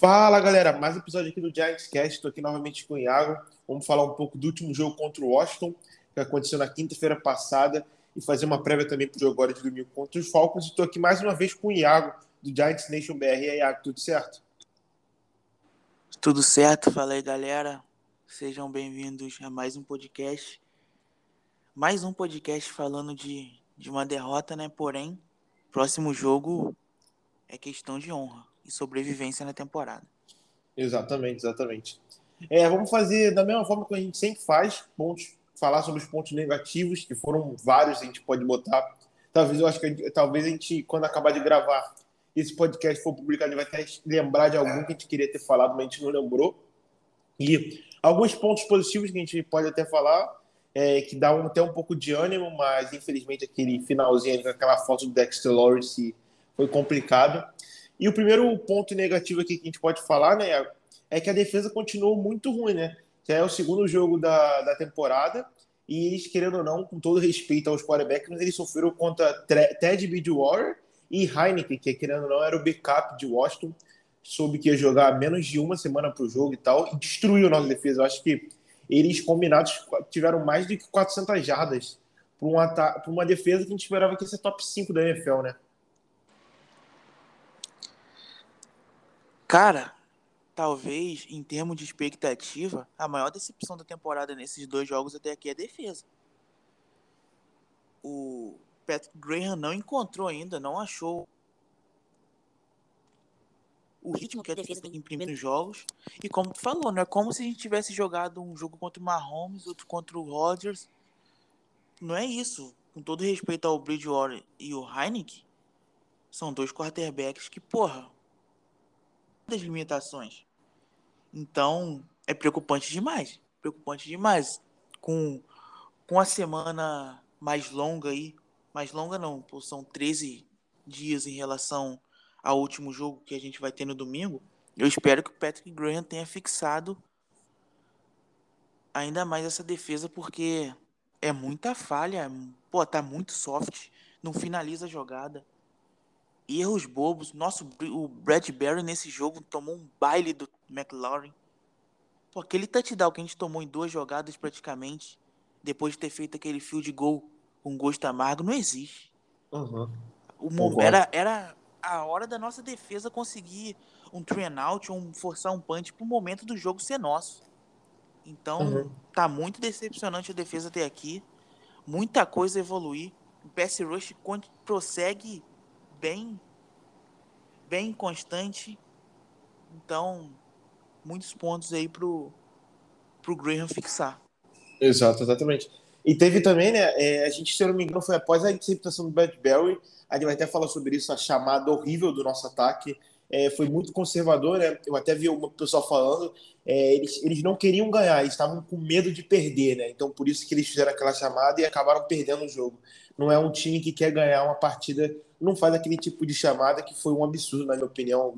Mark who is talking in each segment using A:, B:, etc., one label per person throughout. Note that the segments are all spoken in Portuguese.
A: Fala galera, mais um episódio aqui do Giants Cast. Estou aqui novamente com o Iago. Vamos falar um pouco do último jogo contra o Washington, que aconteceu na quinta-feira passada, e fazer uma prévia também para o jogo agora de domingo contra os Falcons. Estou aqui mais uma vez com o Iago, do Giants Nation BR. E aí, Iago, tudo certo?
B: Tudo certo, fala aí galera. Sejam bem-vindos a mais um podcast. Mais um podcast falando de, de uma derrota, né? Porém, próximo jogo é questão de honra e sobrevivência na temporada.
A: Exatamente, exatamente. É, vamos fazer da mesma forma que a gente sempre faz, pontos, falar sobre os pontos negativos, que foram vários, a gente pode botar. Talvez eu acho que talvez a gente, quando acabar de gravar esse podcast for publicado, vai até lembrar de algum que a gente queria ter falado, mas a gente não lembrou. E alguns pontos positivos que a gente pode até falar, é, que dá um, até um pouco de ânimo, mas infelizmente aquele finalzinho com aquela foto do Dexter Lawrence foi complicado. E o primeiro ponto negativo aqui que a gente pode falar, né, é que a defesa continuou muito ruim, né? Já é o segundo jogo da, da temporada e eles, querendo ou não, com todo respeito aos quarterbacks, eles sofreram contra Ted Bridgewater e Heineken, que querendo ou não era o backup de Washington, soube que ia jogar menos de uma semana para o jogo e tal, e destruiu nossa defesa. Eu acho que eles combinados tiveram mais de 400 jardas para uma, uma defesa que a gente esperava que ia ser top 5 da NFL, né?
B: Cara, talvez em termos de expectativa, a maior decepção da temporada nesses dois jogos até aqui é a defesa. O Patrick Graham não encontrou ainda, não achou o ritmo que a defesa tem em primeiros jogos. E como tu falou, não é como se a gente tivesse jogado um jogo contra o Mahomes, outro contra o Rodgers. Não é isso. Com todo respeito ao Bridgewater e o Heineken, são dois quarterbacks que, porra, das limitações. Então, é preocupante demais. Preocupante demais. Com, com a semana mais longa aí, mais longa não, são 13 dias em relação ao último jogo que a gente vai ter no domingo. Eu espero que o Patrick Graham tenha fixado ainda mais essa defesa, porque é muita falha. Pô, tá muito soft. Não finaliza a jogada erros bobos. Nosso, o Bradbury nesse jogo tomou um baile do McLaurin. Pô, aquele touchdown que a gente tomou em duas jogadas praticamente, depois de ter feito aquele field goal com gosto amargo, não existe.
A: Uhum.
B: O, era, era a hora da nossa defesa conseguir um three and out, um forçar um punch pro momento do jogo ser nosso. Então, uhum. tá muito decepcionante a defesa até aqui. Muita coisa evoluir. O pass rush prossegue bem bem constante. Então, muitos pontos aí pro pro Graham fixar.
A: Exato, exatamente. E teve também, né? É, a gente, se eu não me engano, foi após a interceptação do Bradbury. A gente vai até falar sobre isso, a chamada horrível do nosso ataque. É, foi muito conservador, né? Eu até vi o pessoal falando. É, eles, eles não queriam ganhar, eles estavam com medo de perder, né? Então, por isso que eles fizeram aquela chamada e acabaram perdendo o jogo. Não é um time que quer ganhar uma partida não faz aquele tipo de chamada que foi um absurdo, na minha opinião.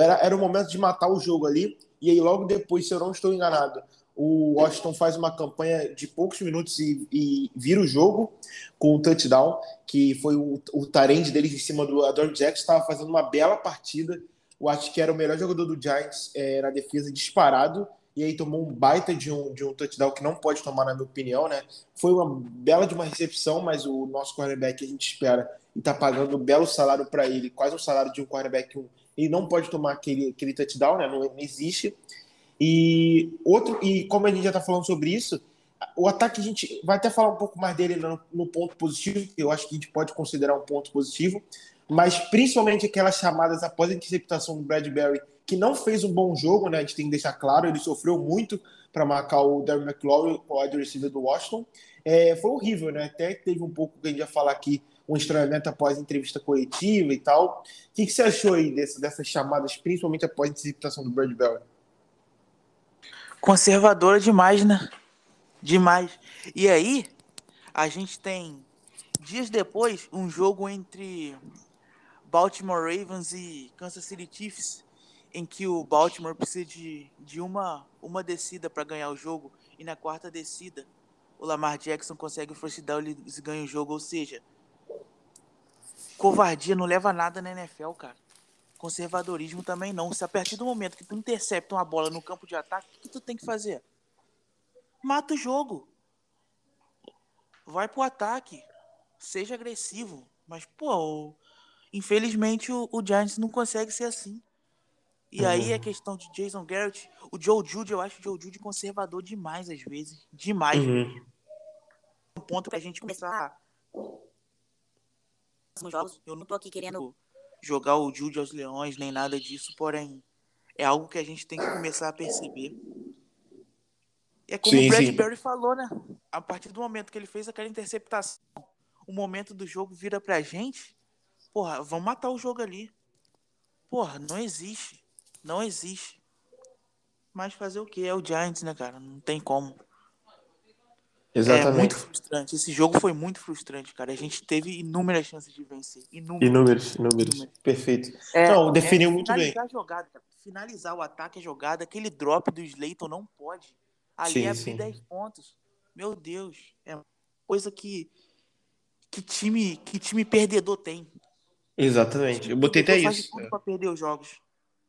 A: Era, era o momento de matar o jogo ali, e aí logo depois, se eu não estou enganado, o Washington faz uma campanha de poucos minutos e, e vira o jogo com o um touchdown, que foi o, o tarende deles em cima do Adore Jackson, estava fazendo uma bela partida. Eu acho que era o melhor jogador do Giants é, na defesa disparado, e aí tomou um baita de um, de um touchdown que não pode tomar, na minha opinião, né? Foi uma bela de uma recepção, mas o nosso quarterback a gente espera e tá pagando um belo salário para ele, quase o salário de um quarterback. Um, ele não pode tomar aquele, aquele touchdown, né? Não, não, existe. E outro, e como a gente já tá falando sobre isso, o ataque a gente vai até falar um pouco mais dele no, no ponto positivo, que eu acho que a gente pode considerar um ponto positivo, mas principalmente aquelas chamadas após a interceptação do Bradbury, que não fez um bom jogo, né? A gente tem que deixar claro, ele sofreu muito para marcar o Darren McLaurin, o wide receiver do Washington. É, foi horrível, né? Até teve um pouco que a gente ia falar aqui um estranhamento após entrevista coletiva e tal. O que, que você achou aí desse, dessas chamadas, principalmente após a interceptação do Bird Bell?
B: Conservadora demais, né? Demais. E aí, a gente tem, dias depois, um jogo entre Baltimore Ravens e Kansas City Chiefs, em que o Baltimore precisa de, de uma, uma descida para ganhar o jogo, e na quarta descida, o Lamar Jackson consegue o first down e ganha o jogo, ou seja, covardia não leva nada na NFL, cara. conservadorismo também não. Se a partir do momento que tu intercepta uma bola no campo de ataque, o que tu tem que fazer? Mata o jogo. Vai pro ataque. Seja agressivo. Mas, pô, infelizmente o, o Giants não consegue ser assim. E uhum. aí a questão de Jason Garrett, o Joe Judy, eu acho o Joe Judy conservador demais às vezes. Demais. Uhum. Um ponto pra gente começar. Jogos, eu não tô aqui querendo jogar o Jude aos leões, nem nada disso, porém é algo que a gente tem que começar a perceber. E é como sim, o Bradbury falou, né? A partir do momento que ele fez aquela interceptação, o momento do jogo vira pra gente, porra, vamos matar o jogo ali. Porra, não existe. Não existe. Mas fazer o que? É o Giants, né, cara? Não tem como. Exatamente. É muito frustrante. Esse jogo foi muito frustrante, cara. A gente teve inúmeras chances de vencer. Inúmeras.
A: Inúmeras, inúmeras. inúmeras. Perfeito. É, então, definiu é, muito bem.
B: Finalizar a jogada, cara. Finalizar o ataque, a jogada, aquele drop do Slayton não pode. Ali sim, é abrir sim. 10 pontos. Meu Deus. É coisa que que time, que time perdedor tem.
A: Exatamente. Eu botei até isso.
B: Faz pra perder os jogos.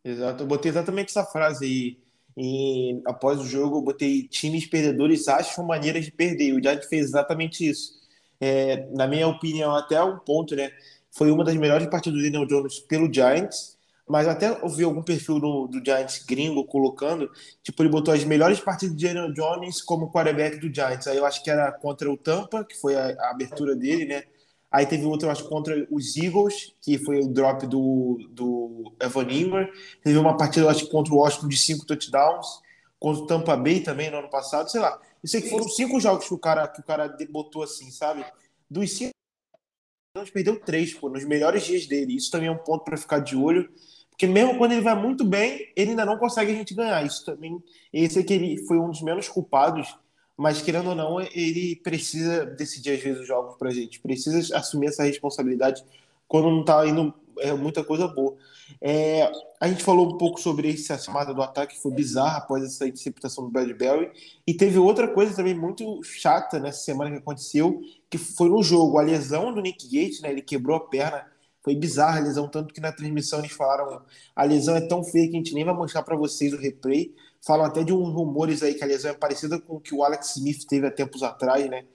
A: Exato. Eu botei exatamente essa frase aí e após o jogo, eu botei times perdedores acham maneiras de perder. O Giants fez exatamente isso. É, na minha opinião, até um ponto, né? Foi uma das melhores partidas do Daniel Jones pelo Giants, mas até ouvi algum perfil do, do Giants gringo colocando, tipo, ele botou as melhores partidas de Daniel Jones como quarterback do Giants. Aí eu acho que era contra o Tampa, que foi a, a abertura dele, né? Aí teve outro, acho, contra os Eagles, que foi o drop do, do Evan Ingram. Teve uma partida, acho, contra o Washington de cinco touchdowns. Contra o Tampa Bay também no ano passado, sei lá. Eu sei que foram cinco jogos que o cara, que o cara botou assim, sabe? Dos cinco, nós perdeu três, pô, nos melhores dias dele. Isso também é um ponto para ficar de olho. Porque mesmo quando ele vai muito bem, ele ainda não consegue a gente ganhar. Isso também, esse que ele foi um dos menos culpados mas querendo ou não, ele precisa decidir às vezes os jogos pra gente, precisa assumir essa responsabilidade quando não tá indo é, muita coisa boa. É, a gente falou um pouco sobre essa chamada do ataque, que foi bizarra após essa interceptação do Bradbury, e teve outra coisa também muito chata nessa semana que aconteceu, que foi no jogo, a lesão do Nick Gates, né, ele quebrou a perna, foi bizarra a lesão, tanto que na transmissão eles falaram, a lesão é tão feia que a gente nem vai mostrar para vocês o replay, Falam até de uns rumores aí que a lesão é parecida com o que o Alex Smith teve há tempos atrás, né?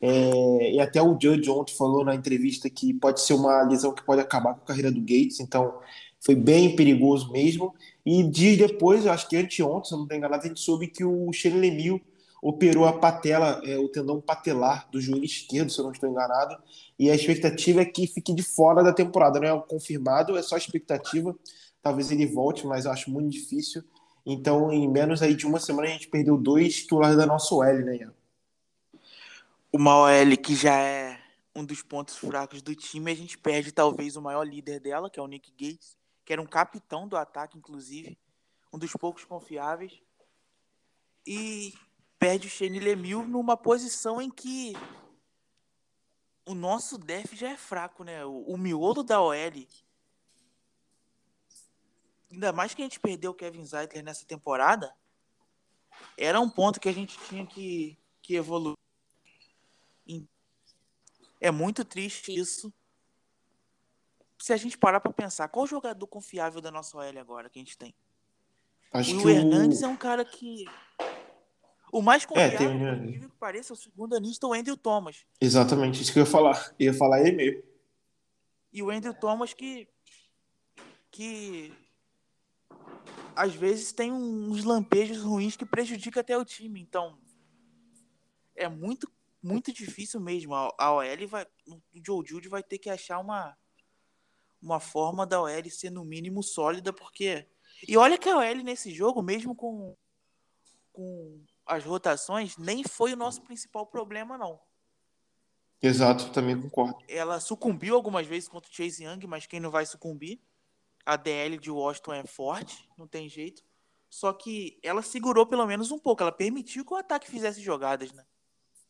A: É, e até o Judge ontem falou na entrevista que pode ser uma lesão que pode acabar com a carreira do Gates, então foi bem perigoso mesmo. E dias depois, eu acho que anteontem, se eu não estou enganado, a gente soube que o Shane Lemieux operou a patela, é, o tendão patelar do joelho esquerdo, se eu não estou enganado, e a expectativa é que fique de fora da temporada, não é confirmado, é só expectativa. Talvez ele volte, mas eu acho muito difícil. Então, em menos aí de uma semana, a gente perdeu dois titulares da nossa OL, né, Ian?
B: Uma OL que já é um dos pontos fracos do time, a gente perde talvez o maior líder dela, que é o Nick Gates, que era um capitão do ataque, inclusive, um dos poucos confiáveis. E perde o Shane Lemieux numa posição em que o nosso def já é fraco, né? O, o miolo da OL ainda mais que a gente perdeu o Kevin Zeitler nessa temporada, era um ponto que a gente tinha que, que evoluir. É muito triste isso. Se a gente parar para pensar, qual jogador confiável da nossa OL agora que a gente tem? Acho o Hernandes o... é um cara que. O mais confiável, é, tem um... que pareça, é o segundo anista, o Andrew Thomas.
A: Exatamente, isso que eu ia falar. Eu ia falar ele mesmo.
B: E o Andrew Thomas que. que às vezes tem uns lampejos ruins que prejudicam até o time. Então, é muito, muito difícil mesmo. A, OL vai. O Joe Jude vai ter que achar uma, uma forma da OL ser no mínimo sólida, porque. E olha que a OL nesse jogo, mesmo com, com as rotações, nem foi o nosso principal problema, não.
A: Exato, também concordo.
B: Ela sucumbiu algumas vezes contra o Chase Young, mas quem não vai sucumbir? A DL de Washington é forte, não tem jeito. Só que ela segurou pelo menos um pouco, ela permitiu que o ataque fizesse jogadas, né?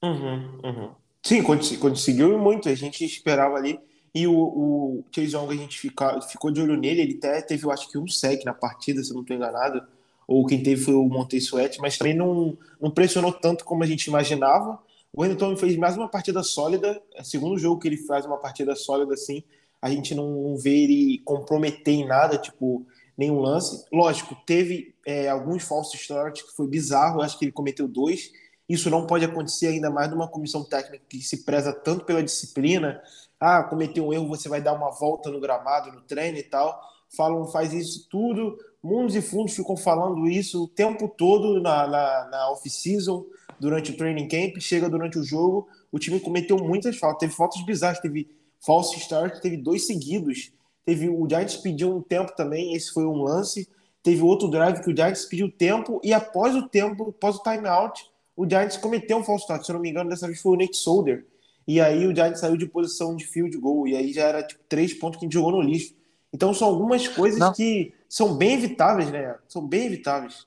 A: Uhum, uhum. Sim, conseguiu muito, a gente esperava ali. E o, o Chase Young, a gente fica, ficou de olho nele, ele até teve, eu acho que um sec na partida, se eu não estou enganado. Ou quem teve foi o Montei Sweat, mas também não, não pressionou tanto como a gente imaginava. O Hamilton fez mais uma partida sólida, é o segundo jogo que ele faz uma partida sólida assim, a gente não, vê ele comprometer em nada, tipo, nenhum lance. Lógico, teve é, alguns falsos starts que foi bizarro, acho que ele cometeu dois. Isso não pode acontecer ainda mais numa comissão técnica que se preza tanto pela disciplina. Ah, cometeu um erro, você vai dar uma volta no gramado, no treino e tal. Falam, faz isso tudo. Mundos e fundos ficam falando isso o tempo todo na, na, na off-season, durante o training camp. Chega durante o jogo, o time cometeu muitas faltas. Teve faltas bizarras, teve false start, teve dois seguidos. Teve o Giants pediu um tempo também, esse foi um lance. Teve outro drive que o Giants pediu tempo e após o tempo, após o timeout, o Giants cometeu um false start. Se eu não me engano, dessa vez foi o Nick Solder. E aí o Giants saiu de posição de field goal. E aí já era tipo três pontos que a gente jogou no lixo. Então são algumas coisas não. que são bem evitáveis, né? São bem evitáveis.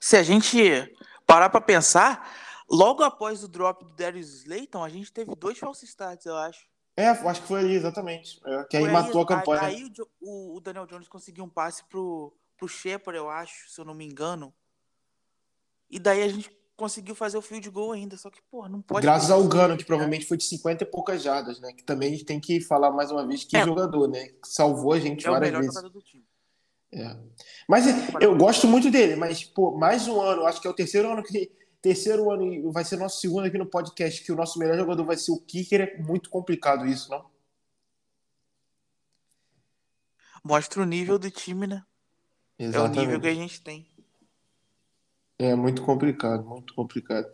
B: Se a gente parar para pensar, logo após o drop do Darius Slayton, a gente teve dois false starts, eu acho.
A: É, acho que foi ali, exatamente. É, que aí, matou a campanha.
B: Aí o, o, Daniel Jones conseguiu um passe pro, pro Shepard, eu acho, se eu não me engano. E daí a gente conseguiu fazer o field goal ainda, só que, pô, não pode.
A: Graças ao Gano, que provavelmente foi de 50 e poucas jardas, né? Que também a gente tem que falar mais uma vez que é. jogador, né? Que salvou a gente é várias o melhor vezes. Jogador do time. É. Mas eu gosto muito dele, mas, pô, mais um ano, acho que é o terceiro ano que terceiro ano e vai ser nosso segundo aqui no podcast, que o nosso melhor jogador vai ser o Kicker, é muito complicado isso, não?
B: Mostra o nível do time, né? Exatamente. É o nível que a gente tem.
A: É muito complicado, muito complicado.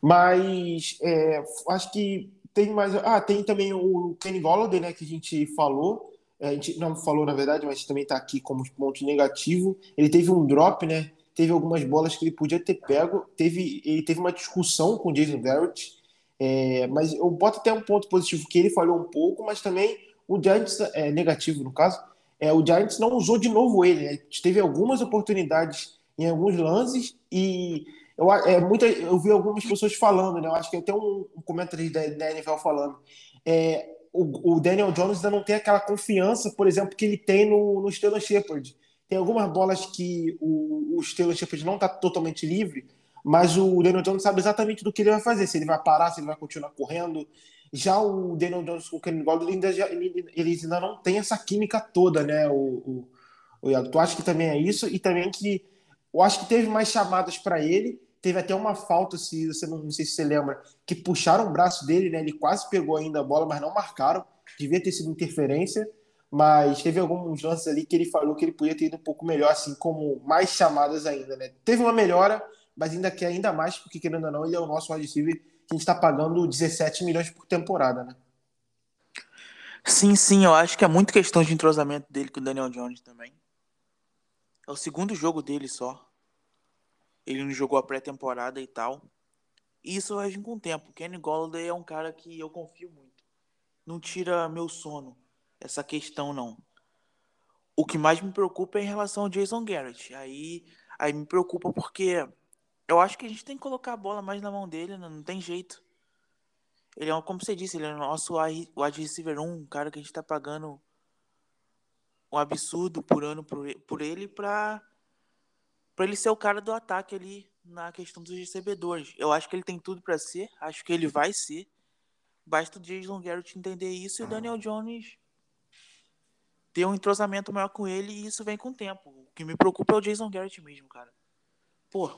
A: Mas é, acho que tem mais. Ah, tem também o Kenny Golladay, né? Que a gente falou. É, a gente não falou, na verdade, mas também está aqui como ponto negativo. Ele teve um drop, né? Teve algumas bolas que ele podia ter pego, teve, ele teve uma discussão com o Jason Garrett, é, mas eu boto até um ponto positivo que ele falhou um pouco, mas também o Giants, é, negativo no caso, é, o Giants não usou de novo ele, né? teve algumas oportunidades em alguns lances e eu, é, muita, eu vi algumas pessoas falando, né? eu acho que até um, um comentário da, da NFL falando, é, o, o, Daniel Jones ainda não tem aquela confiança, por exemplo, que ele tem no, no Stellan Shepard, tem algumas bolas que o, o Steelers não está totalmente livre, mas o Daniel Jones sabe exatamente do que ele vai fazer, se ele vai parar, se ele vai continuar correndo. Já o Daniel Jones com o Kenny ainda já, eles ainda não tem essa química toda, né? O, o, o tu acha que também é isso? E também que eu acho que teve mais chamadas para ele, teve até uma falta, se você não, não, sei se você lembra, que puxaram o braço dele, né? Ele quase pegou ainda a bola, mas não marcaram. Devia ter sido interferência mas teve alguns lances ali que ele falou que ele podia ter ido um pouco melhor, assim, como mais chamadas ainda, né? Teve uma melhora, mas ainda quer ainda mais, porque querendo ou não, ele é o nosso wide receiver que a gente está pagando 17 milhões por temporada, né?
B: Sim, sim, eu acho que é muito questão de entrosamento dele com o Daniel Jones também. É o segundo jogo dele só. Ele não jogou a pré-temporada e tal. E isso vai vir com o tempo. Kenny Golladay é um cara que eu confio muito. Não tira meu sono essa questão, não. O que mais me preocupa é em relação ao Jason Garrett. Aí, aí me preocupa porque eu acho que a gente tem que colocar a bola mais na mão dele, não, não tem jeito. Ele é, como você disse, ele é o nosso wide receiver 1, um cara que a gente tá pagando um absurdo por ano por, por ele pra, pra ele ser o cara do ataque ali na questão dos recebedores. Eu acho que ele tem tudo para ser, acho que ele vai ser. Basta o Jason Garrett entender isso e o Daniel Jones ter um entrosamento maior com ele e isso vem com o tempo. O que me preocupa é o Jason Garrett mesmo, cara. Pô,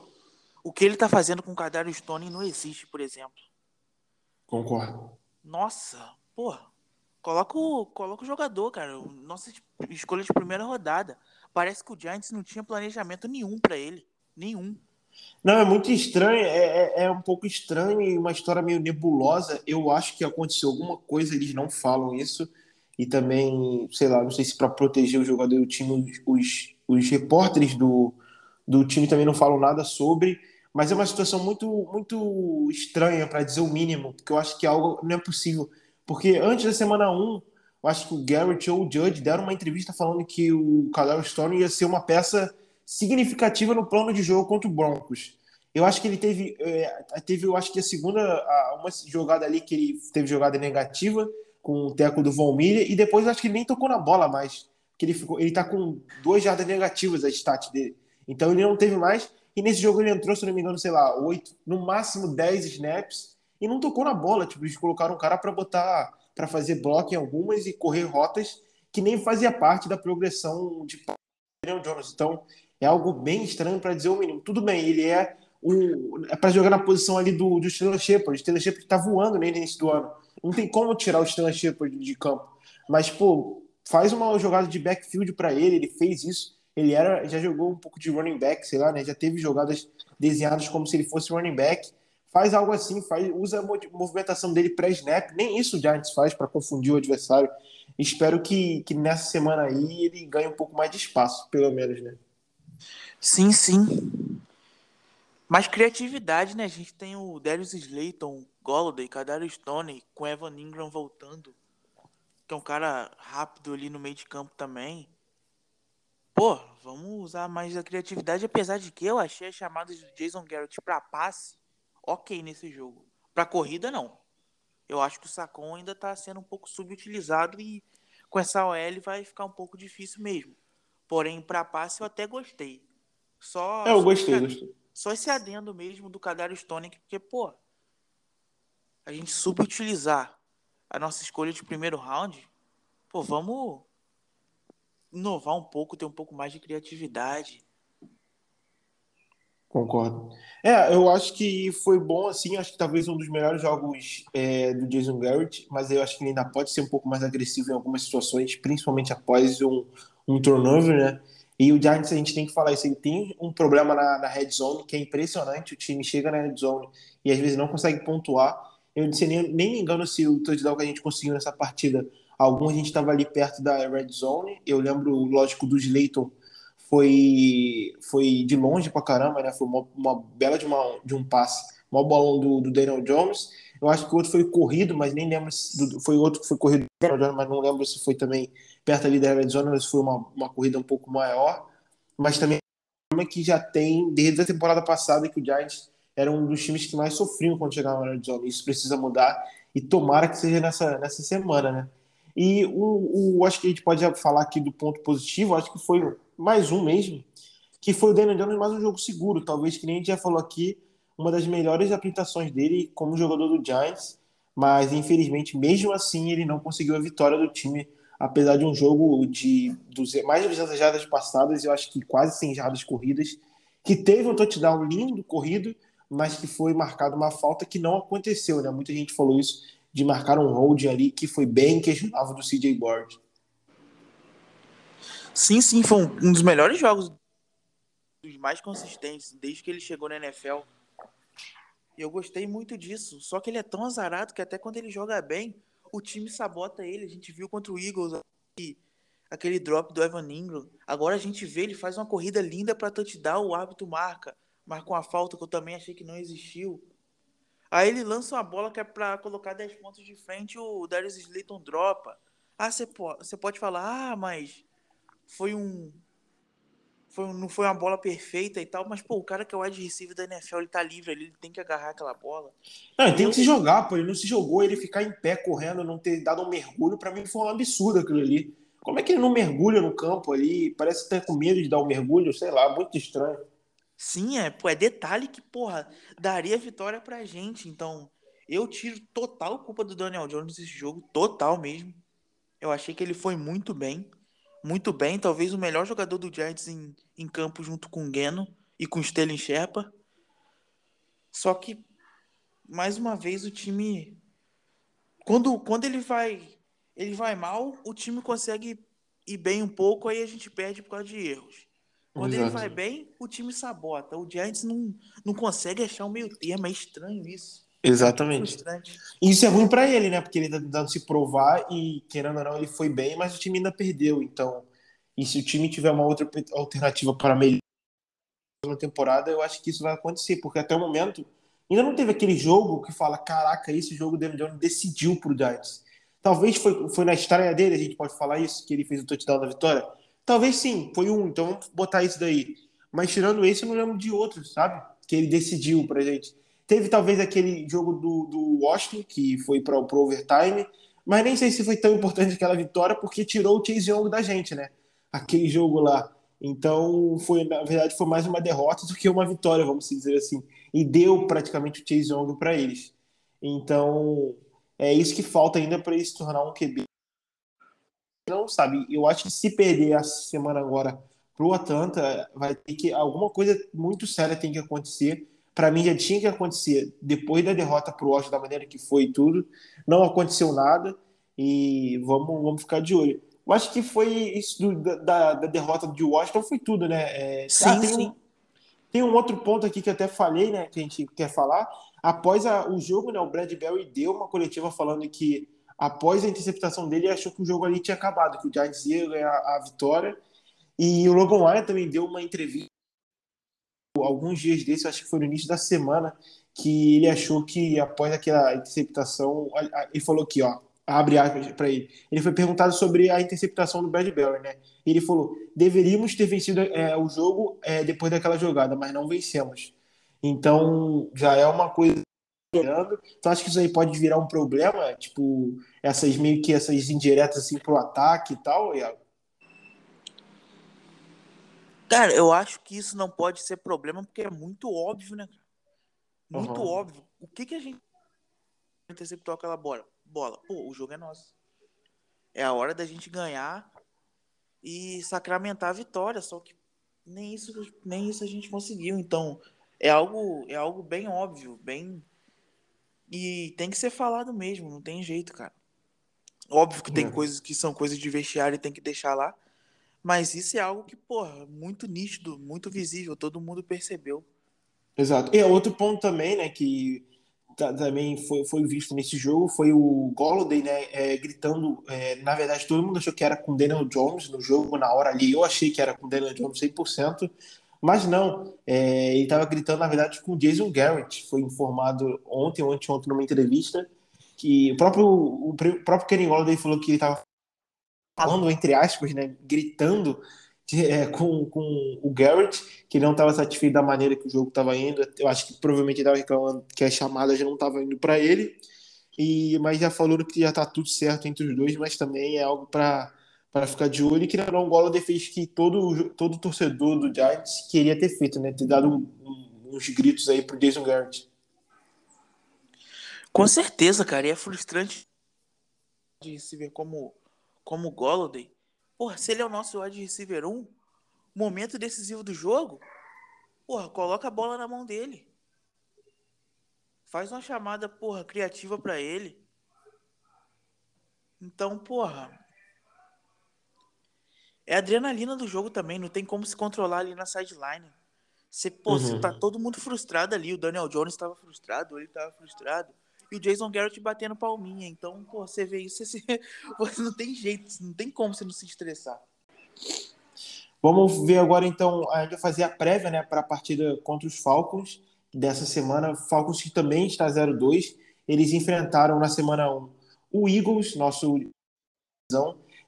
B: o que ele tá fazendo com o Kadar Stone não existe, por exemplo.
A: Concordo.
B: Nossa, pô. Coloca o, coloca o jogador, cara. Nossa escolha de primeira rodada. Parece que o Giants não tinha planejamento nenhum para ele. Nenhum.
A: Não, é muito estranho, é, é, é, um pouco estranho e uma história meio nebulosa. Eu acho que aconteceu alguma coisa, eles não falam isso e também, sei lá, não sei se para proteger o jogador e o time, os, os repórteres do, do time também não falam nada sobre, mas é uma situação muito, muito estranha, para dizer o mínimo, porque eu acho que algo não é possível. Porque antes da semana 1, eu acho que o Garrett ou o Judge deram uma entrevista falando que o Kyle Stone ia ser uma peça significativa no plano de jogo contra o Broncos. Eu acho que ele teve, é, teve eu acho que a segunda, uma jogada ali que ele teve jogada negativa, com o teco do Von e depois acho que ele nem tocou na bola mais, que ele ficou, ele tá com duas jardas negativas a stat dele. Então ele não teve mais, e nesse jogo ele entrou, se não me engano, sei lá, oito, no máximo dez snaps, e não tocou na bola, tipo, eles colocaram um cara para botar para fazer bloco em algumas e correr rotas que nem fazia parte da progressão de Daniel Jones. Então, é algo bem estranho para dizer o mínimo. Tudo bem, ele é é para jogar na posição ali do, do Stellan Shepard. O Stellan Shepard está voando no início do ano. Não tem como tirar o Stellan Shepard de campo. Mas, pô, faz uma jogada de backfield para ele, ele fez isso. Ele era, já jogou um pouco de running back, sei lá, né? Já teve jogadas desenhadas como se ele fosse running back. Faz algo assim, faz, usa a movimentação dele pré-snap. Nem isso o Giants faz para confundir o adversário. Espero que, que nessa semana aí ele ganhe um pouco mais de espaço, pelo menos, né?
B: Sim, sim. Mais criatividade, né? A gente tem o Darius Slayton, Golladay, Kadarius Stone, com Evan Ingram voltando que é um cara rápido ali no meio de campo também. Pô, vamos usar mais a criatividade, apesar de que eu achei as chamadas do Jason Garrett para passe ok nesse jogo. Para corrida, não. Eu acho que o Sacon ainda está sendo um pouco subutilizado e com essa OL vai ficar um pouco difícil mesmo. Porém, para passe eu até gostei. Só,
A: é, eu
B: gostei,
A: gostei.
B: Só esse adendo mesmo do Kadarius Stonic, porque, pô, a gente subutilizar a nossa escolha de primeiro round, pô, vamos inovar um pouco, ter um pouco mais de criatividade.
A: Concordo. É, eu acho que foi bom, assim, acho que talvez um dos melhores jogos é, do Jason Garrett, mas eu acho que ele ainda pode ser um pouco mais agressivo em algumas situações, principalmente após um, um turnover, né? E o Giants, a gente tem que falar isso, ele tem um problema na, na red zone que é impressionante, o time chega na red zone e às vezes não consegue pontuar, eu nem, nem me engano se o touchdown que a gente conseguiu nessa partida, algum a gente estava ali perto da red zone. Eu lembro, lógico, do Slayton foi, foi de longe pra caramba, né? Foi uma, uma bela de, uma, de um passe, uma bolão do, do Daniel Jones. Eu acho que o outro foi corrido, mas nem lembro se foi outro que foi corrido mas não lembro se foi também perto ali da red zone, mas foi uma, uma corrida um pouco maior. Mas também é que já tem, desde a temporada passada, que o Giants era um dos times que mais sofriam quando chegava na red zone. Isso precisa mudar e tomara que seja nessa, nessa semana, né? E o, o, acho que a gente pode falar aqui do ponto positivo, acho que foi mais um mesmo, que foi o Daniel Jones mais um jogo seguro, talvez que nem a gente já falou aqui, uma das melhores apresentações dele como jogador do Giants, mas infelizmente, mesmo assim, ele não conseguiu a vitória do time, apesar de um jogo de mais de 200 jardas passadas, eu acho que quase 100 jardas corridas, que teve um touchdown lindo corrido, mas que foi marcada uma falta que não aconteceu, né? Muita gente falou isso, de marcar um holding ali que foi bem questionável do CJ Board.
B: Sim, sim, foi um dos melhores jogos, dos mais consistentes, desde que ele chegou na NFL. Eu gostei muito disso, só que ele é tão azarado que até quando ele joga bem, o time sabota ele. A gente viu contra o Eagles aquele drop do Evan Ingram. Agora a gente vê, ele faz uma corrida linda para touchdown, o árbitro marca marcou uma falta que eu também achei que não existiu. Aí ele lança uma bola que é para colocar 10 pontos de frente, o Darius Slayton dropa. Ah, você pode, pode falar, ah, mas foi um, foi, não foi uma bola perfeita e tal, mas pô, o cara que é o wide receiver da NFL, ele tá livre ali, ele tem que agarrar aquela bola.
A: Não, ele tem que se jogar, pô, ele não se jogou, ele ficar em pé correndo, não ter dado um mergulho, para mim foi um absurdo aquilo ali. Como é que ele não mergulha no campo ali? Parece que tá com medo de dar um mergulho, sei lá, muito estranho.
B: Sim, é, pô, é detalhe que, porra, daria vitória pra gente. Então, eu tiro total culpa do Daniel Jones nesse jogo, total mesmo. Eu achei que ele foi muito bem. Muito bem, talvez o melhor jogador do Giants em, em campo junto com o Geno e com o Sterling Sherpa. Só que, mais uma vez, o time. Quando, quando ele vai ele vai mal, o time consegue ir bem um pouco, aí a gente perde por causa de erros. Quando Exato. ele vai bem, o time sabota. O Giants não, não consegue achar o meio termo. É estranho isso.
A: Exatamente. É isso é ruim para ele, né? Porque ele tá tentando se provar e, querendo ou não, ele foi bem, mas o time ainda perdeu. Então, e se o time tiver uma outra alternativa para melhorar na temporada, eu acho que isso vai acontecer, porque até o momento ainda não teve aquele jogo que fala: caraca, esse jogo o Daniel Jones decidiu pro Giants. Talvez foi, foi na estreia dele, a gente pode falar isso, que ele fez o touchdown da vitória Talvez sim, foi um, então vamos botar isso daí. Mas tirando esse, eu não lembro de outros, sabe? Que ele decidiu pra gente. Teve talvez aquele jogo do, do Washington, que foi para o overtime, mas nem sei se foi tão importante aquela vitória, porque tirou o Chase Young da gente, né? Aquele jogo lá. Então, foi, na verdade, foi mais uma derrota do que uma vitória, vamos dizer assim. E deu praticamente o Chase Young para eles. Então, É isso que falta ainda para ele se tornar um QB. Não sabe, eu acho que se perder a semana agora pro Atlanta, vai ter que alguma coisa muito séria tem que acontecer. Para mim já tinha que acontecer depois da derrota pro Washington da maneira que foi e tudo. Não aconteceu nada e vamos vamos ficar de olho. Eu acho que foi isso do, da, da, derrota de Washington foi tudo, né?
B: É, sim, ah,
A: tem
B: sim.
A: Um, tem um outro ponto aqui que eu até falei, né? Que a gente quer falar. Após a, o jogo, né? O Bradbury deu uma coletiva falando que após a interceptação dele, achou que o jogo ali tinha acabado, que o Giants ia ganhar a vitória. E o Logan Ryan também deu uma entrevista alguns dias desse, acho que foi no início da semana, que ele achou que após aquela interceptação, ele falou aqui, ó, abre aspas para ele. Ele foi perguntado sobre a interceptação do Bradbury, né? Ele falou: deveríamos ter vencido é, o jogo é, depois daquela jogada, mas não vencemos. Então já é uma coisa. Então acho que isso aí pode virar um problema, tipo essas meio que essas indiretas assim pro ataque e tal, Iago.
B: Cara, eu acho que isso não pode ser problema porque é muito óbvio, né? Muito uhum. óbvio. O que que a gente interceptou aquela bola? bola. Pô, o jogo é nosso. É a hora da gente ganhar e sacramentar a vitória, só que nem isso, nem isso a gente conseguiu. Então, é algo, é algo bem óbvio, bem e tem que ser falado mesmo, não tem jeito, cara. Óbvio que tem é. coisas que são coisas de vestiário e tem que deixar lá, mas isso é algo que, porra, muito nítido, muito visível, todo mundo percebeu.
A: Exato. E outro ponto também, né, que também foi, foi visto nesse jogo foi o Golladay, né, é, gritando, é, na verdade todo mundo achou que era com Daniel Jones no jogo, na hora ali, eu achei que era com Daniel Jones 100%, mas não, é, ele estava gritando na verdade com Jason Garrett, foi informado ontem, ontem, ontem numa entrevista, que o próprio, o próprio Kenny Golladay falou que ele estava falando, entre aspas, né, gritando é, com, com o Garrett, que não estava satisfeito da maneira que o jogo estava indo. Eu acho que provavelmente ele estava reclamando que a chamada já não estava indo para ele. E, mas já falou que já está tudo certo entre os dois, mas também é algo para para ficar de olho e que não o Golladay fez que todo todo torcedor do Giants queria ter feito, né? Ter dado um, um, uns gritos aí pro Jason Garrett.
B: Com certeza, cara, e é frustrante de se ver como como Golladay Porra, se ele é o nosso wide receiver 1, momento decisivo do jogo, porra, coloca a bola na mão dele. Faz uma chamada, porra, criativa para ele. Então, porra. É a adrenalina do jogo também, não tem como se controlar ali na sideline. Você, pô, uhum. você tá todo mundo frustrado ali. O Daniel Jones estava frustrado, ele estava frustrado e o Jason Garrett batendo palminha. Então, pô, você vê isso, você, você não tem jeito, não tem como você não se estressar.
A: Vamos ver agora, então, a gente vai fazer a prévia né, para a partida contra os Falcons dessa semana. Falcons que também está 0-2. Eles enfrentaram na semana 1 o Eagles, nosso.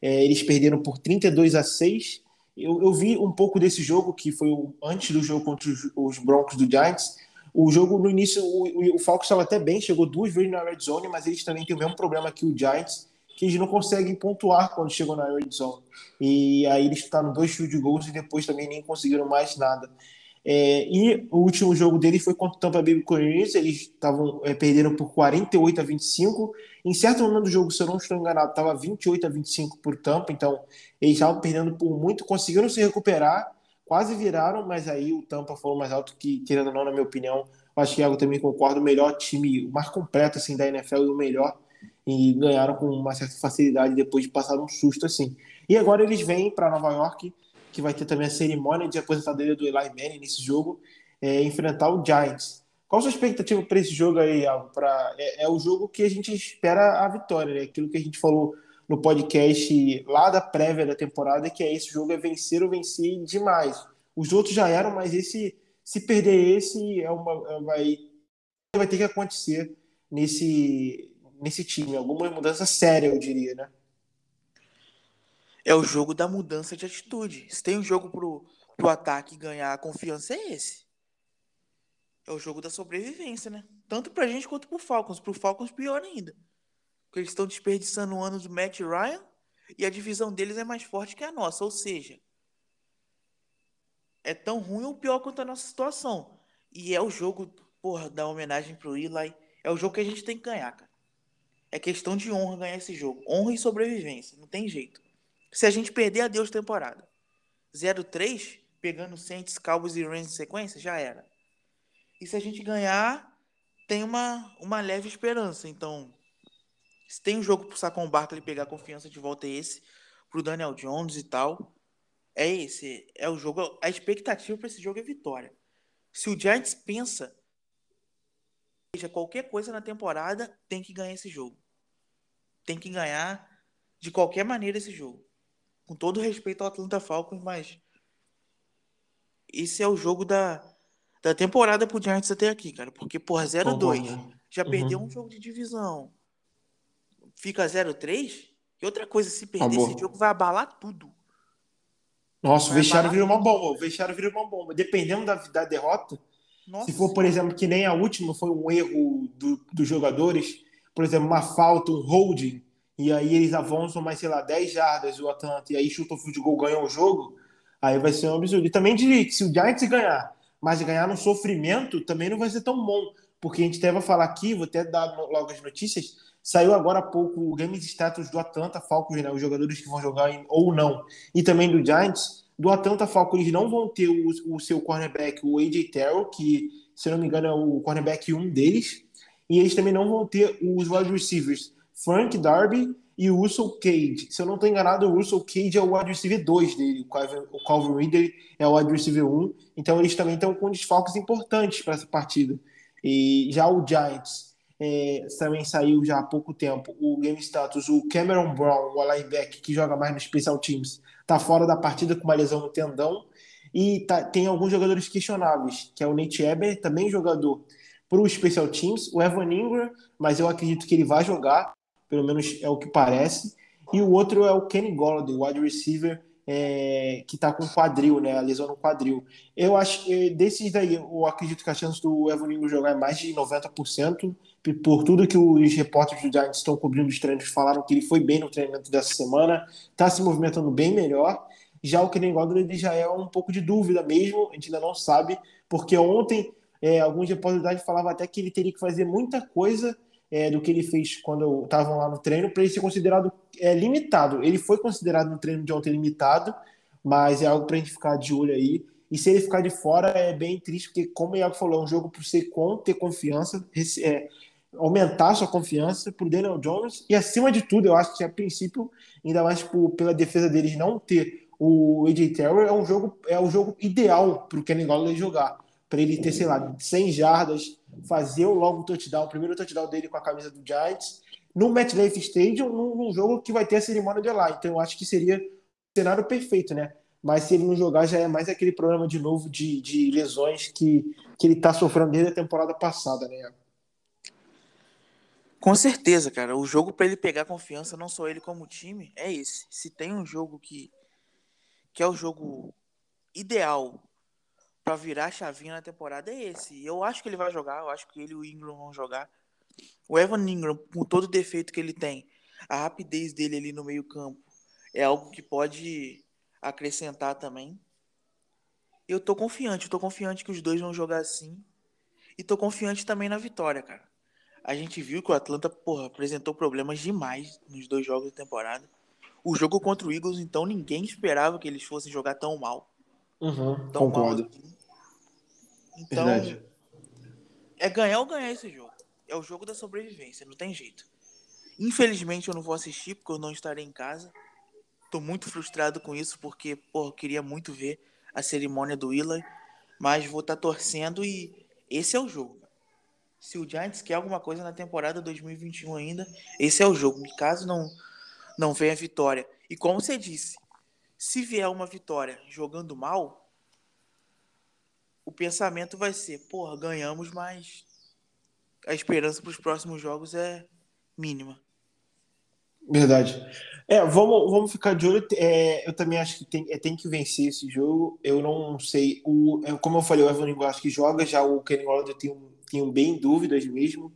A: É, eles perderam por 32 a 6. Eu, eu, vi um pouco desse jogo, que foi antes do jogo contra os, os Broncos do Giants. O jogo no início, o, o Falcons estava até bem, chegou duas vezes na red zone, mas eles também têm o mesmo problema que o Giants, que eles não conseguem pontuar quando chegam na red zone. E aí eles estavam dois field goals e depois também nem conseguiram mais nada. É, e o último jogo deles foi contra o Tampa Bay Buccaneers, eles estavam é, perderam por 48 a 25. Em certo momento do jogo, se eu não estou enganado, estava 28 a 25 por Tampa, então eles estavam perdendo por muito, conseguiram se recuperar quase viraram, mas aí o Tampa foi mais alto que, querendo ou não, na minha opinião, acho que eu também concordo, o melhor time, o mais completo assim da NFL e o melhor e ganharam com uma certa facilidade depois de passar um susto assim. E agora eles vêm para Nova York, que vai ter também a cerimônia de aposentadoria do Eli Manning nesse jogo, é, enfrentar o Giants. Qual a sua expectativa para esse jogo aí, Alvo? Pra, é, é, o jogo que a gente espera a vitória, né? Aquilo que a gente falou no podcast lá da prévia da temporada, que é esse jogo é vencer ou vencer demais. Os outros já eram, mas esse, se perder esse, é uma, é, vai, vai ter que acontecer nesse, nesse time. Alguma mudança séria, eu diria, né?
B: É o jogo da mudança de atitude. Se tem um jogo pro, pro ataque ganhar a confiança, é esse. É o jogo da sobrevivência, né? Tanto pra gente quanto pro Falcons. Pro Falcons, pior ainda. Porque eles estão desperdiçando o ano do Matt Ryan e a divisão deles é mais forte que a nossa. Ou seja, é tão ruim ou pior quanto a nossa situação. E é o jogo, porra, da homenagem pro Eli. É o jogo que a gente tem que ganhar, cara. É questão de honra ganhar esse jogo. Honra e sobrevivência. Não tem jeito. Se a gente perder, adeus temporada. 0-3, pegando Saints, Cowboys e Rams em sequência, já era. E se a gente ganhar, tem uma, uma leve esperança. Então, se tem um jogo pro Sacon Barkley pegar confiança de volta, é esse. Pro Daniel Jones e tal. É esse. É o jogo. A expectativa para esse jogo é vitória. Se o Giants pensa seja qualquer coisa na temporada, tem que ganhar esse jogo. Tem que ganhar de qualquer maneira esse jogo. Com todo respeito ao Atlanta Falcons, mas esse é o jogo da, da temporada pro Giants até aqui, cara. Porque, por 0-2, já uhum. perdeu um jogo de divisão. Fica 0-3. E outra coisa, se perder Acabou. esse jogo, vai abalar tudo.
A: Nossa, vai o vestiário virou uma bomba. O vestiário virou uma bomba. Dependendo da, da derrota, Nossa. se for, por exemplo, que nem a última foi um erro do, dos jogadores, por exemplo, uma falta, um holding, e aí eles avançam mais, sei lá, 10 jardas o Atlanta, e aí chuta o de gol, ganham o jogo, aí vai ser um absurdo. E também diria que se o Giants ganhar, mas ganhar no sofrimento, também não vai ser tão bom, porque a gente até vai falar aqui, vou até dar logo as notícias, saiu agora há pouco o Games Status do Atlanta Falcons, né, os jogadores que vão jogar em, ou não, e também do Giants, do Atlanta Falcons não vão ter o, o seu cornerback, o AJ Terrell, que, se não me engano, é o cornerback 1 deles, e eles também não vão ter os wide receivers Frank Darby e o Russell Cage. Se eu não estou enganado, o Russell Cage é o wide receiver 2 dele, o Calvin, o Calvin Ridley é o wide receiver 1. Então eles também estão com desfalques importantes para essa partida. E já o Giants é, também saiu já há pouco tempo o game status. O Cameron Brown, o linebacker que joga mais no Special Teams, está fora da partida com uma lesão no tendão. E tá, tem alguns jogadores questionáveis, que é o Nate Eber, também jogador para o Special Teams, o Evan Ingram, mas eu acredito que ele vai jogar pelo menos é o que parece. E o outro é o Kenny Golladay, o wide receiver é, que está com quadril, né? A lesão no quadril. Eu acho que desses daí, eu acredito que a chance do Evan Ingram jogar é mais de 90%, por tudo que os repórteres do Giants estão cobrindo os treinos, falaram que ele foi bem no treinamento dessa semana, está se movimentando bem melhor. Já o Kenny Golladay ele já é um pouco de dúvida mesmo, a gente ainda não sabe, porque ontem é, alguns repórteres falavam até que ele teria que fazer muita coisa é, do que ele fez quando estavam lá no treino para ele ser considerado é, limitado. Ele foi considerado no treino de ontem limitado, mas é algo para a gente ficar de olho aí. E se ele ficar de fora é bem triste, porque, como o Iago falou, é um jogo para você ter confiança, é, aumentar sua confiança para o Daniel Jones. E acima de tudo, eu acho que a princípio, ainda mais por, pela defesa deles não ter o AJ Terror, é um jogo, é o jogo ideal para o Kenny Golladay jogar. Para ele ter, sei lá, 100 jardas, fazer logo o touchdown, o primeiro touchdown dele com a camisa do Giants, no MetLife Stadium, num, num jogo que vai ter a cerimônia de lá. Então eu acho que seria o cenário perfeito, né? Mas se ele não jogar, já é mais aquele problema de novo de, de lesões que, que ele tá sofrendo desde a temporada passada, né?
B: Com certeza, cara. O jogo para ele pegar confiança, não só ele como time, é esse. Se tem um jogo que, que é o jogo ideal para virar a chavinha na temporada é esse. Eu acho que ele vai jogar, eu acho que ele e o Ingram vão jogar. O Evan Ingram, com todo o defeito que ele tem, a rapidez dele ali no meio-campo é algo que pode acrescentar também. Eu tô confiante, eu tô confiante que os dois vão jogar assim. E tô confiante também na vitória, cara. A gente viu que o Atlanta, porra, apresentou problemas demais nos dois jogos da temporada. O jogo contra o Eagles, então, ninguém esperava que eles fossem jogar tão mal.
A: Uhum, tão concordo. Mal assim.
B: Então, Verdade. é ganhar ou ganhar esse jogo. É o jogo da sobrevivência, não tem jeito. Infelizmente eu não vou assistir porque eu não estarei em casa. Tô muito frustrado com isso porque, pô, eu queria muito ver a cerimônia do Eli, mas vou estar tá torcendo e esse é o jogo. Se o Giants quer alguma coisa na temporada 2021 ainda, esse é o jogo. Caso não não venha vitória. E como você disse, se vier uma vitória jogando mal, o pensamento vai ser, porra, ganhamos, mas a esperança para os próximos jogos é mínima.
A: Verdade. É, vamos, vamos ficar de olho. É, eu também acho que tem, é, tem que vencer esse jogo. Eu não sei. O, é, como eu falei, o Evan acho que joga, já o Kenny Waller tem tenho, tenho bem dúvidas mesmo.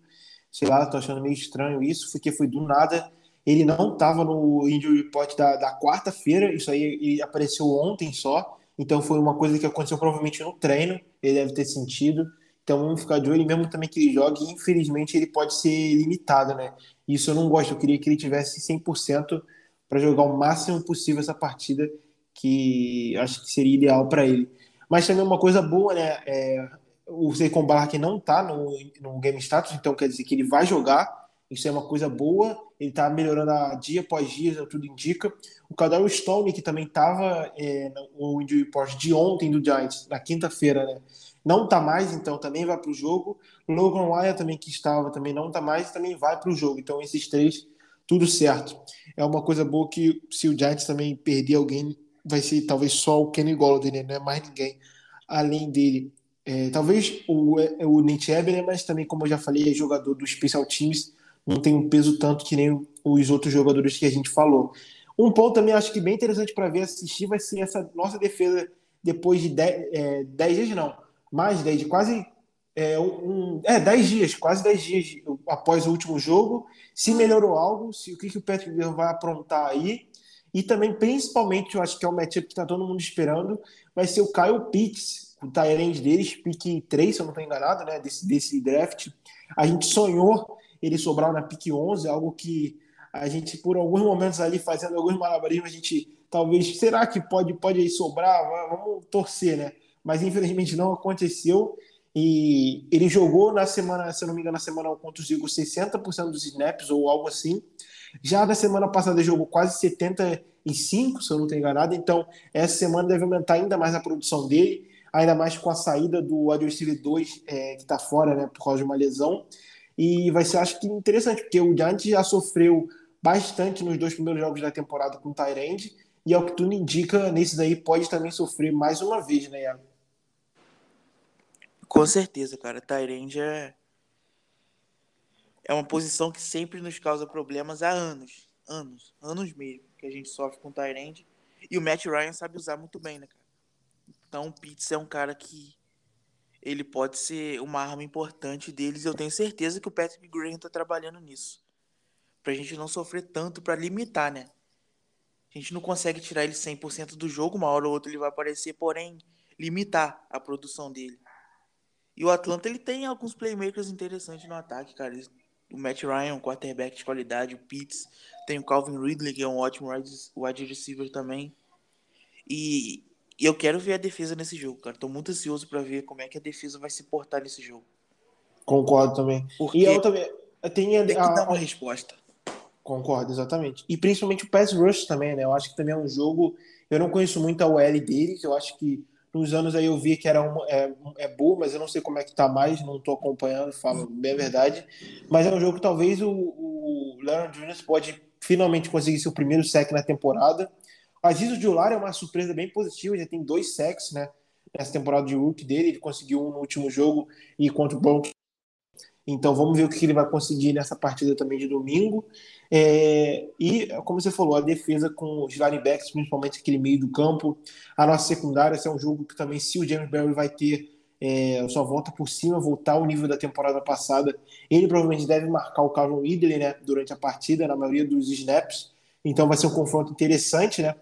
A: Sei lá, tô achando meio estranho isso, porque foi do nada. Ele não estava no injury report da, da quarta-feira, isso aí apareceu ontem só. Então foi uma coisa que aconteceu provavelmente no treino, ele deve ter sentido. Então vamos ficar de olho, mesmo também que ele jogue, infelizmente ele pode ser limitado, né? Isso eu não gosto. Eu queria que ele tivesse 100% para jogar o máximo possível essa partida, que acho que seria ideal para ele. Mas também uma coisa boa, né? É, o Seikon Barra não está no, no game status, então quer dizer que ele vai jogar. Isso é uma coisa boa. Ele está melhorando a dia após dia, tudo indica. O Kadar Stone, que também estava é, no injury report de ontem do Giants, na quinta-feira, né? Não está mais, então também vai para o jogo. Logan Wyatt também que estava, também não está mais, também vai para o jogo. Então esses três, tudo certo. É uma coisa boa que se o Giants também perder alguém, vai ser talvez só o Kenny Golladay, né? Não é mais ninguém além dele. É, talvez o, o Nate Eber, mas também, como eu já falei, é jogador do Special Teams, não tem um peso tanto que nem os outros jogadores que a gente falou. Um ponto também acho que bem interessante para ver assistir vai ser essa nossa defesa depois de 10 é, dias, não, mais de 10, de quase é, um, é, 10 dias, quase 10 dias após o último jogo, se melhorou algo, se o que, que o Patrick vai aprontar aí, e também, principalmente, eu acho que é o matchup que está todo mundo esperando, vai ser o Kyle Pitts, o Tyrande deles, pique 3, se eu não estou enganado, né, desse, desse draft. A gente sonhou ele sobrar na pique 11, algo que a gente, por alguns momentos ali, fazendo alguns malabarismos, a gente talvez, será que pode, pode aí sobrar? Vamos torcer, né? Mas infelizmente não aconteceu. E ele jogou na semana, se eu não me engano, na semana contra os Eagles 60% dos snaps ou algo assim. Já na semana passada jogou quase 75, se eu não estou enganado. Então, essa semana deve aumentar ainda mais a produção dele, ainda mais com a saída do wide 2, é, que está fora, né, por causa de uma lesão. E vai ser, acho que, interessante, porque o Giants já sofreu bastante nos dois primeiros jogos da temporada com o Tyrande, e ao que tudo indica, nesses aí pode também sofrer mais uma vez, né, Iago?
B: Com certeza, cara. Tyrande é é uma posição que sempre nos causa problemas há anos. Anos. Anos mesmo. Que a gente sofre com o Tyrande. E o Matt Ryan sabe usar muito bem, né, cara? Então Pitts é um cara que ele pode ser uma arma importante deles. Eu tenho certeza que o Patrick Graham tá trabalhando nisso. Pra gente não sofrer tanto, para limitar, né? A gente não consegue tirar ele 100% do jogo, uma hora ou outra ele vai aparecer, porém, limitar a produção dele. E o Atlanta, ele tem alguns playmakers interessantes no ataque, cara. O Matt Ryan, um quarterback de qualidade, o Pitts, tem o Calvin Ridley, que é um ótimo wide receiver também. E, e eu quero ver a defesa nesse jogo, cara. Tô muito ansioso para ver como é que a defesa vai se portar nesse jogo.
A: Concordo também.
B: Porque e eu também tem, a, tem que dar uma resposta.
A: Concordo, exatamente. E principalmente o pass rush também, né? Eu acho que também é um jogo. Eu não conheço muito a OL deles. Eu acho que nos anos aí eu vi que era uma, é, é boa, mas eu não sei como é que tá mais, não tô acompanhando, falo bem a verdade. Mas é um jogo que talvez o, o Leonard Jones pode finalmente conseguir seu primeiro sec na temporada. Aziz Jular é uma surpresa bem positiva, já tem dois sacks, né? Nessa temporada de rookie dele, ele conseguiu um no último jogo e contra o Broncos então vamos ver o que ele vai conseguir nessa partida também de domingo. É, e, como você falou, a defesa com os linebacks, principalmente aquele meio do campo. A nossa secundária, esse é um jogo que também, se o James Barry vai ter é, sua volta por cima, voltar ao nível da temporada passada, ele provavelmente deve marcar o Calvin Ridley né, durante a partida, na maioria dos snaps. Então vai ser um confronto interessante, né?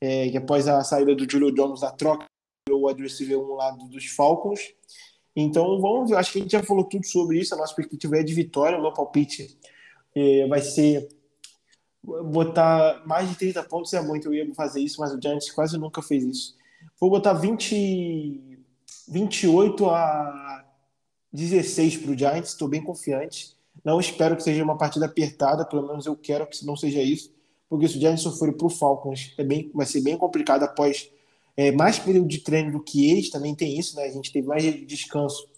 A: É, após a saída do Julio Jones da troca, o wide receiver um lado dos Falcons. Então, vamos ver. Acho que a gente já falou tudo sobre isso. A nossa perspectiva é de vitória. O meu palpite é, vai ser botar mais de 30 pontos. É muito, eu ia fazer isso, mas o Giants quase nunca fez isso. Vou botar 20, 28 a 16 para o Giants. Estou bem confiante. Não espero que seja uma partida apertada, pelo menos eu quero que não seja isso, porque se o Giants for para o Falcons, é bem, vai ser bem complicado após é, mais período de treino do que eles, também tem isso, né? A gente teve mais de descanso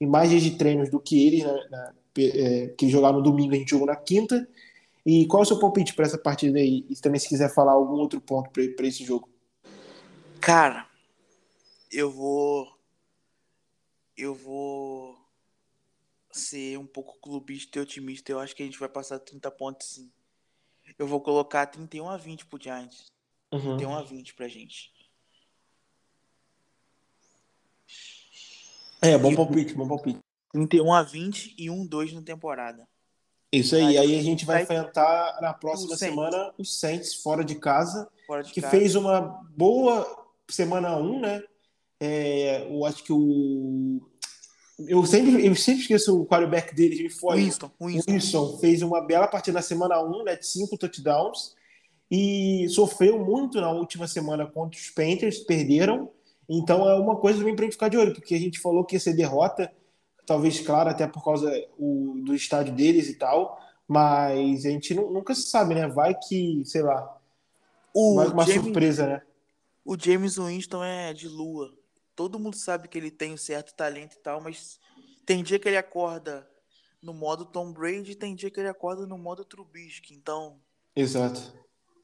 A: e mais dias de treinos do que eles, né? Na, é, que jogaram no domingo, a gente jogou na quinta. E qual é o seu palpite para essa partida aí? E também se quiser falar algum outro ponto para esse jogo.
B: Cara, eu vou. Eu vou ser um pouco clubista e otimista. Eu acho que a gente vai passar 30 pontos sim. Eu vou colocar 31 a 20 pro Giants. Uhum. 31 a 20 pra gente.
A: É, bom palpite, bom palpite.
B: 31 a 20 e 1 2 na temporada.
A: Isso aí, aí, aí a gente vai enfrentar na próxima semana o Saints fora de casa, fora de que casa. fez uma boa semana 1, né? É, eu acho que o, eu sempre, eu sempre esqueço o quarterback deles, me foi.
B: Winston, Winston.
A: Winston fez uma bela partida na semana 1, né, de 5 touchdowns, e sofreu muito na última semana contra os Panthers, perderam. Então é uma coisa também para gente ficar de olho, porque a gente falou que ia ser derrota, talvez, claro, até por causa o, do estádio deles e tal, mas a gente nunca se sabe, né? Vai que, sei lá, o vai uma James, surpresa, né?
B: O James Winston é de lua. Todo mundo sabe que ele tem um certo talento e tal, mas tem dia que ele acorda no modo Tom Brady, tem dia que ele acorda no modo Trubisky, então...
A: Exato.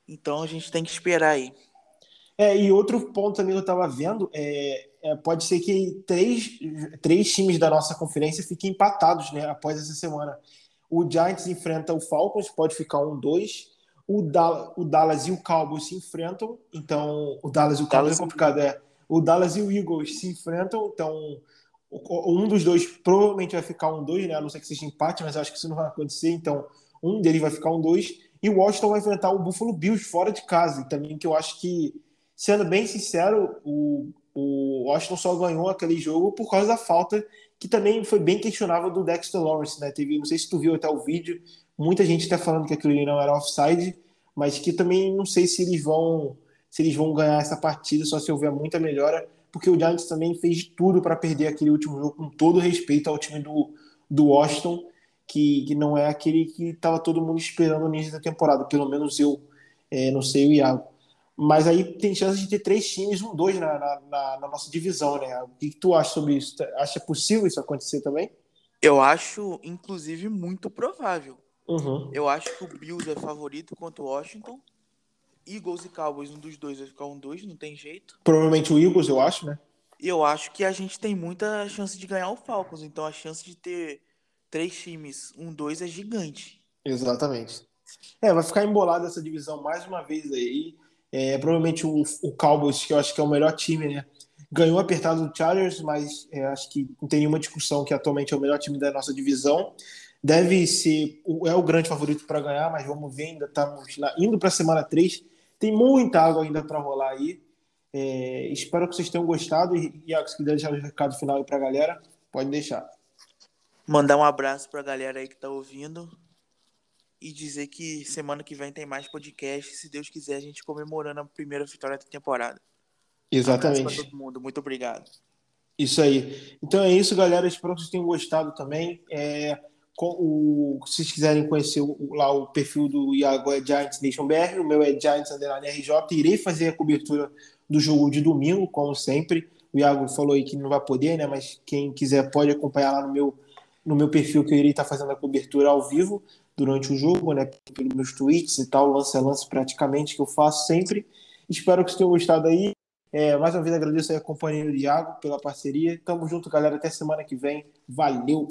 B: Então a gente tem que esperar aí.
A: É, e outro ponto também que eu estava vendo é, é, pode ser que três, três times da nossa conferência fiquem empatados né, após essa semana. O Giants enfrenta o Falcons, pode ficar um, dois. O, da, o Dallas e o Cowboys se enfrentam, então o Dallas e o Cowboys é complicado, é. O Dallas e o Eagles se enfrentam, então um dos dois provavelmente vai ficar um dois, né? A não ser que seja empate, mas acho que isso não vai acontecer, então um deles vai ficar um dois. E o Washington vai enfrentar o Buffalo Bills fora de casa, e também que eu acho que, sendo bem sincero, o, o Washington só ganhou aquele jogo por causa da falta que também foi bem questionável do Dexter Lawrence, né? Teve, não sei se tu viu até o vídeo, muita gente está falando que aquilo não era offside, mas que também não sei se eles vão se eles vão ganhar essa partida, só se houver muita melhora, porque o Giants também fez tudo para perder aquele último jogo, com todo respeito ao time do, do Washington, que, que não é aquele que estava todo mundo esperando no início da temporada, pelo menos eu, é, não sei o Iago. Mas aí tem chance de ter três times, um, dois na, na, na nossa divisão, né? O que, que, tu acha sobre isso? Acha possível isso acontecer também?
B: Eu acho, inclusive, muito provável.
A: Uhum.
B: Eu acho que o Bills é favorito contra o Washington. Eagles e Cowboys, um dos dois vai ficar um dois, não tem jeito.
A: Provavelmente o Eagles, eu acho, né?
B: Eu acho que a gente tem muita chance de ganhar o Falcons. Então a chance de ter três times, um, dois é gigante.
A: Exatamente. É, vai ficar embolada essa divisão mais uma vez aí. É, provavelmente o, o Cowboys, que eu acho que é o melhor time, né? Ganhou apertado do Chargers, mas é, acho que não tem nenhuma discussão que atualmente é o melhor time da nossa divisão. Deve ser, é o grande favorito para ganhar, mas vamos ver, ainda estamos indo para a semana 3. Tem muita água ainda para rolar aí. É, espero que vocês tenham gostado. E, Iago, se quiser deixar o recado final aí para a galera, pode deixar.
B: Mandar um abraço para a galera aí que está ouvindo e dizer que semana que vem tem mais podcast. Se Deus quiser, a gente comemorando a primeira vitória da temporada.
A: Exatamente.
B: Um todo mundo. Muito obrigado.
A: Isso aí. Então é isso, galera. Espero que vocês tenham gostado também. É, o, se vocês quiserem conhecer o, lá o perfil do Iago é Giants Nation BR, o meu é Giants Underline RJ. Irei fazer a cobertura do jogo de domingo, como sempre. O Iago falou aí que não vai poder, né? Mas quem quiser pode acompanhar lá no meu, no meu perfil que eu irei estar fazendo a cobertura ao vivo durante o jogo, né? Pelos meus tweets e tal, lance a lance praticamente que eu faço sempre. Espero que vocês tenham gostado aí. É, mais uma vez agradeço aí a companhia do Iago pela parceria. Tamo junto, galera. Até semana que vem. Valeu!